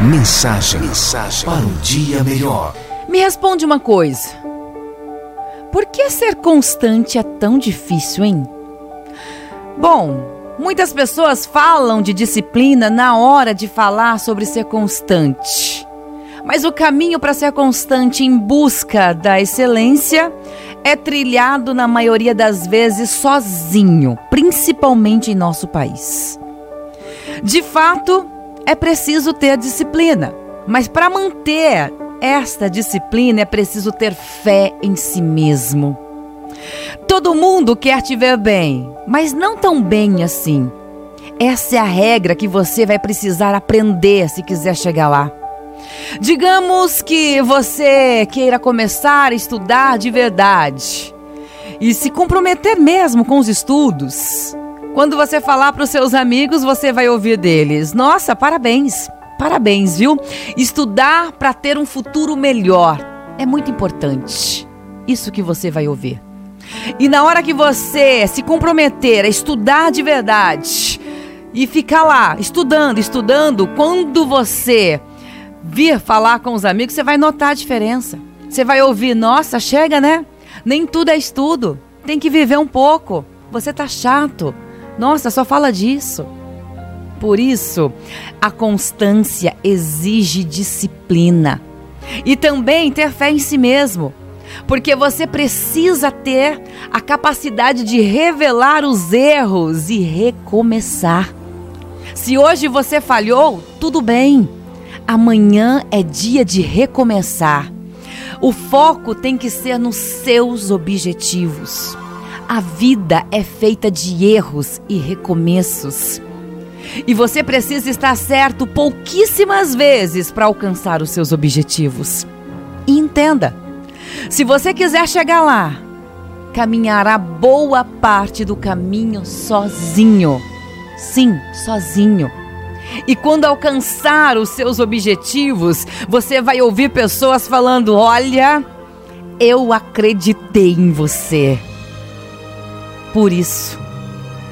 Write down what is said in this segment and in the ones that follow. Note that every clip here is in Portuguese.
Mensagem, mensagem para um dia melhor. Me responde uma coisa. Por que ser constante é tão difícil, hein? Bom, muitas pessoas falam de disciplina na hora de falar sobre ser constante. Mas o caminho para ser constante em busca da excelência é trilhado na maioria das vezes sozinho, principalmente em nosso país. De fato, é preciso ter disciplina, mas para manter esta disciplina é preciso ter fé em si mesmo. Todo mundo quer te ver bem, mas não tão bem assim. Essa é a regra que você vai precisar aprender se quiser chegar lá. Digamos que você queira começar a estudar de verdade e se comprometer mesmo com os estudos. Quando você falar para os seus amigos, você vai ouvir deles: Nossa, parabéns, parabéns, viu? Estudar para ter um futuro melhor é muito importante. Isso que você vai ouvir. E na hora que você se comprometer a estudar de verdade e ficar lá estudando, estudando, quando você vir falar com os amigos, você vai notar a diferença. Você vai ouvir: Nossa, chega, né? Nem tudo é estudo. Tem que viver um pouco. Você tá chato. Nossa, só fala disso. Por isso, a constância exige disciplina e também ter fé em si mesmo, porque você precisa ter a capacidade de revelar os erros e recomeçar. Se hoje você falhou, tudo bem. Amanhã é dia de recomeçar. O foco tem que ser nos seus objetivos. A vida é feita de erros e recomeços. E você precisa estar certo pouquíssimas vezes para alcançar os seus objetivos. E entenda: se você quiser chegar lá, caminhará boa parte do caminho sozinho. Sim, sozinho. E quando alcançar os seus objetivos, você vai ouvir pessoas falando: Olha, eu acreditei em você. Por isso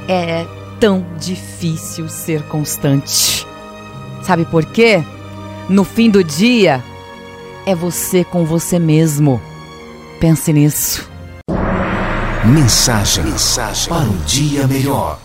é tão difícil ser constante. Sabe por quê? No fim do dia, é você com você mesmo. Pense nisso. Mensagem, mensagem para um dia melhor.